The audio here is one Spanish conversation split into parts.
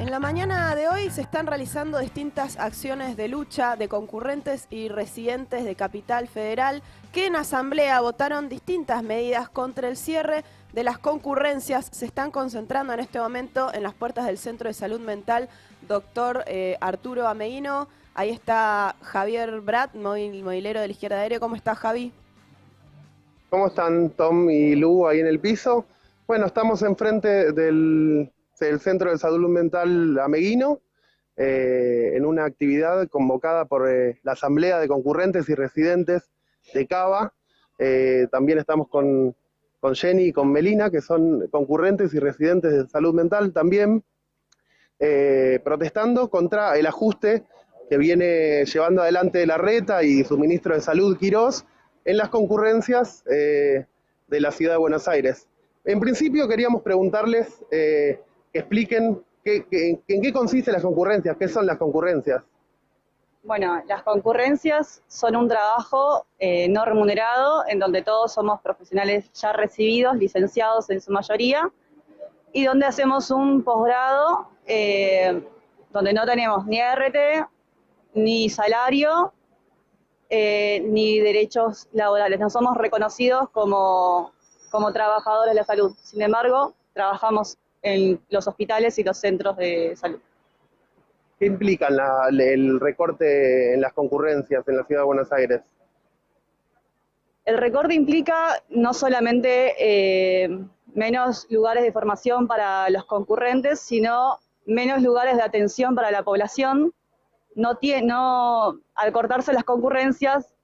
En la mañana de hoy se están realizando distintas acciones de lucha de concurrentes y residentes de Capital Federal que en asamblea votaron distintas medidas contra el cierre de las concurrencias. Se están concentrando en este momento en las puertas del Centro de Salud Mental, doctor eh, Arturo Ameguino. Ahí está Javier Brat, movilero de la izquierda aérea. ¿Cómo está Javi? ¿Cómo están Tom y Lu ahí en el piso? Bueno, estamos enfrente del el Centro de Salud Mental Ameguino, eh, en una actividad convocada por eh, la Asamblea de Concurrentes y Residentes de Cava. Eh, también estamos con, con Jenny y con Melina, que son concurrentes y residentes de salud mental también, protestando contra el ajuste que viene llevando adelante la RETA y su ministro de Salud, Quirós, en las concurrencias de la ciudad de Buenos Aires. En principio queríamos preguntarles expliquen qué, en qué consisten las concurrencias, qué son las concurrencias. Bueno, las concurrencias son un trabajo eh, no remunerado en donde todos somos profesionales ya recibidos, licenciados en su mayoría, y donde hacemos un posgrado eh, donde no tenemos ni ART, ni salario, eh, ni derechos laborales. No somos reconocidos como, como trabajadores de la salud. Sin embargo, trabajamos en los hospitales y los centros de salud. ¿Qué implica el recorte en las concurrencias en la ciudad de Buenos Aires? El recorte implica no solamente eh, menos lugares de formación para los concurrentes, sino menos lugares de atención para la población. No tiene, no, al cortarse las concurrencias,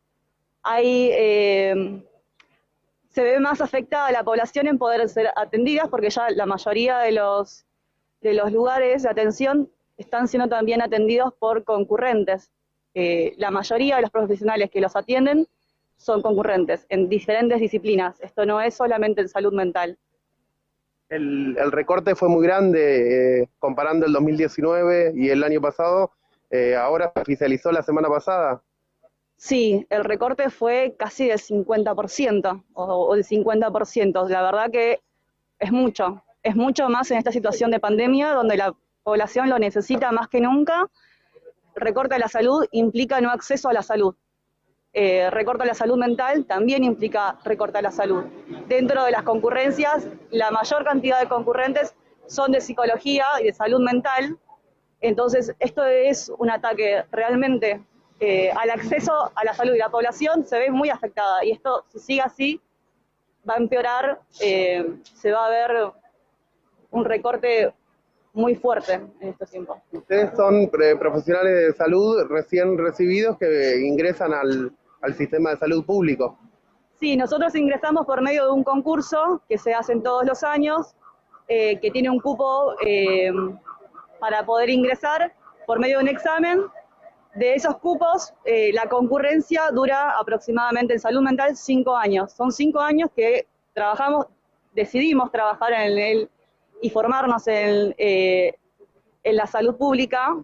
hay eh, se ve más afectada la población en poder ser atendidas porque ya la mayoría de los, de los lugares de atención están siendo también atendidos por concurrentes. Eh, la mayoría de los profesionales que los atienden son concurrentes en diferentes disciplinas. Esto no es solamente en salud mental. El, recorte fue muy grande eh, comparando el 2019 y el año pasado. Eh, ahora se oficializó la semana pasada. Sí, el recorte fue casi del 50% o, del 50%. La verdad que es mucho, es mucho más en esta situación de pandemia donde la población lo necesita más que nunca. Recorte a la salud implica no acceso a la salud. Eh, recorte a la salud mental también implica recorte a la salud. Dentro de las concurrencias, la mayor cantidad de concurrentes son de psicología y de salud mental. Entonces, esto es un ataque realmente eh, al acceso a la salud y la población se ve muy afectada. Y esto, si sigue así, va a empeorar, eh, se va a ver un recorte muy fuerte en estos tiempos. Ustedes son profesionales de salud recién recibidos que ingresan al, sistema de salud público. Sí, nosotros ingresamos por medio de un concurso que se hace todos los años, eh, que tiene un cupo para poder ingresar por medio de un examen de esos cupos, eh, la concurrencia dura aproximadamente en salud mental cinco años. Son cinco años que trabajamos, decidimos trabajar en el y formarnos en, eh, en la salud pública.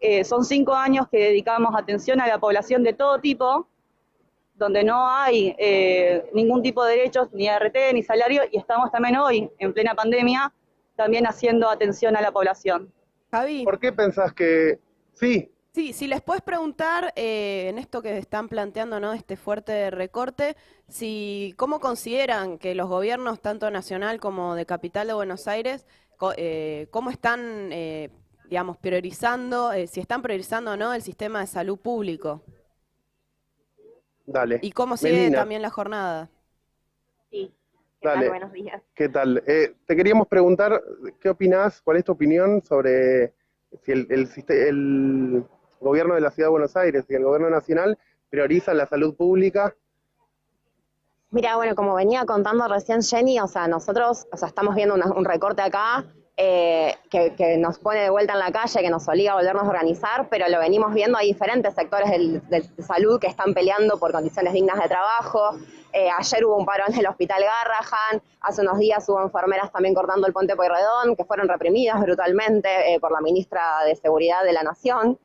Eh, son cinco años que dedicamos atención a la población de todo tipo, donde no hay ningún tipo de derechos, ni ART, ni salario, y estamos también hoy, en plena pandemia, también haciendo atención a la población. Javi. ¿Por qué pensás que sí, Sí, si les puedes preguntar eh, en esto que están planteando, ¿no? Este fuerte recorte, si cómo consideran que los gobiernos, tanto nacional como de capital de Buenos Aires, eh, cómo están, eh, digamos, priorizando, si están priorizando o no el sistema de salud público. Dale. Y cómo sigue también la jornada. Sí. ¿Qué Dale. Buenos días. ¿Qué tal? te queríamos preguntar, ¿qué opinas? ¿Cuál es tu opinión sobre si el, el, el gobierno de la Ciudad de Buenos Aires y el gobierno nacional priorizan la salud pública? Mira, bueno, como venía contando recién Jenny, o sea, nosotros o sea, estamos viendo un recorte acá eh, que, nos pone de vuelta en la calle, que nos obliga a volvernos a organizar, pero lo venimos viendo, hay diferentes sectores de salud que están peleando por condiciones dignas de trabajo, Eh, ayer hubo un paro en el hospital Garrahan, hace unos días hubo enfermeras también cortando el puente Pueyrredón, que fueron reprimidas brutalmente eh, por la ministra de Seguridad de la Nación.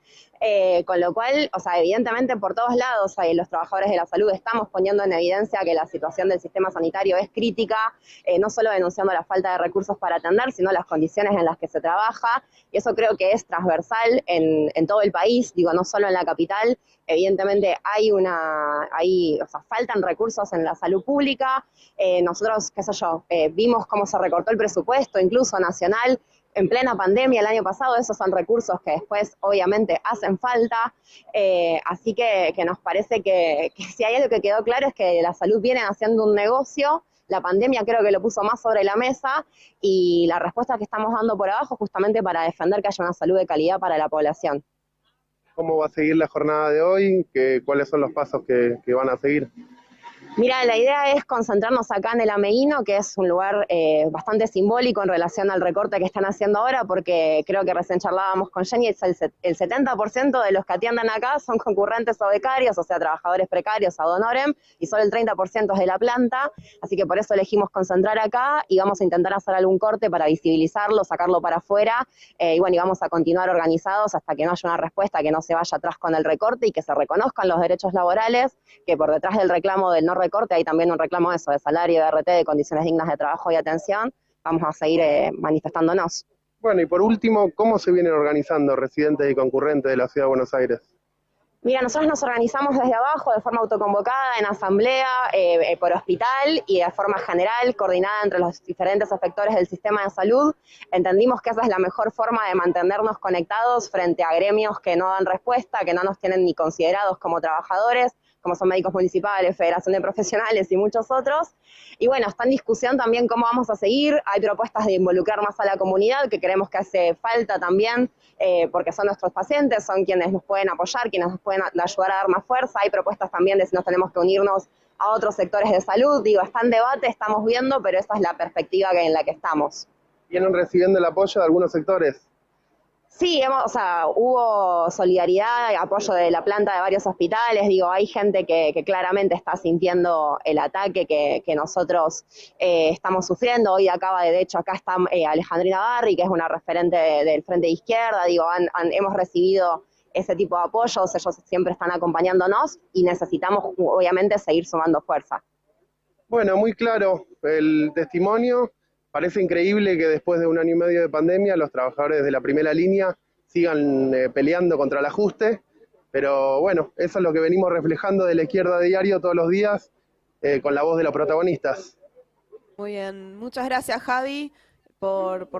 Eh, con lo cual, o sea, evidentemente por todos lados eh, los trabajadores de la salud estamos poniendo en evidencia que la situación del sistema sanitario es crítica, eh, no solo denunciando la falta de recursos para atender, sino las condiciones en las que se trabaja, y eso creo que es transversal en, en todo el país, digo, no solo en la capital, evidentemente hay una, hay, o sea, faltan recursos en la salud pública, nosotros, qué sé yo, vimos cómo se recortó el presupuesto, incluso nacional, en plena pandemia el año pasado, esos son recursos que después obviamente hacen falta, eh, así que, nos parece que, si hay algo que quedó claro es que la salud viene haciendo un negocio, la pandemia creo que lo puso más sobre la mesa y la respuesta que estamos dando por abajo justamente para defender que haya una salud de calidad para la población. ¿Cómo va a seguir la jornada de hoy? ¿Qué, ¿Cuáles son los pasos que, que van a seguir? Mira, la idea es concentrarnos acá en el Ameguino, que es un lugar eh, bastante simbólico en relación al recorte que están haciendo ahora, porque creo que recién charlábamos con Jenny, el, el 70% de los que atiendan acá son concurrentes o becarios, o sea, trabajadores precarios a Donorem, y solo el 30% es de la planta, así que por eso elegimos concentrar acá y vamos a intentar hacer algún corte para visibilizarlo, sacarlo para afuera, eh, y bueno, y vamos a continuar organizados hasta que no haya una respuesta, que no se vaya atrás con el recorte y que se reconozcan los derechos laborales, que por detrás del reclamo del no recorte, hay también un reclamo de eso, de salario, de RT, de condiciones dignas de trabajo y atención, vamos a seguir eh, manifestándonos. Bueno, y por último, ¿cómo se vienen organizando residentes y concurrentes de la Ciudad de Buenos Aires? Mira, nosotros nos organizamos desde abajo, de forma autoconvocada, en asamblea, eh, eh, por hospital y de forma general, coordinada entre los diferentes efectores del sistema de salud. Entendimos que esa es la mejor forma de mantenernos conectados frente a gremios que no dan respuesta, que no nos tienen ni considerados como trabajadores, como son médicos municipales, Federación de Profesionales y muchos otros. Y bueno, está en discusión también cómo vamos a seguir. Hay propuestas de involucrar más a la comunidad, que creemos que hace falta también, eh, porque son nuestros pacientes, son quienes nos pueden apoyar, quienes nos pueden ayudar a dar más fuerza. Hay propuestas también de si nos tenemos que unirnos a otros sectores de salud. Digo, está en debate, estamos viendo, pero esa es la perspectiva en la que estamos. ¿Vienen recibiendo el apoyo de algunos sectores? Sí, hemos, o sea, hubo solidaridad, apoyo de la planta de varios hospitales, digo, hay gente que, claramente está sintiendo el ataque que, nosotros eh, estamos sufriendo. Hoy acaba de, de hecho, acá está eh, Alejandrina Barri, que es una referente del Frente de Izquierda, digo, hemos recibido ese tipo de apoyos, ellos siempre están acompañándonos y necesitamos, obviamente, seguir sumando fuerza. Bueno, muy claro el testimonio. Parece increíble que después de un año y medio de pandemia los trabajadores de la primera línea sigan eh, peleando contra el ajuste, pero bueno, eso es lo que venimos reflejando de la izquierda diario todos los días eh, con la voz de los protagonistas. Muy bien, muchas gracias Javi por, por la...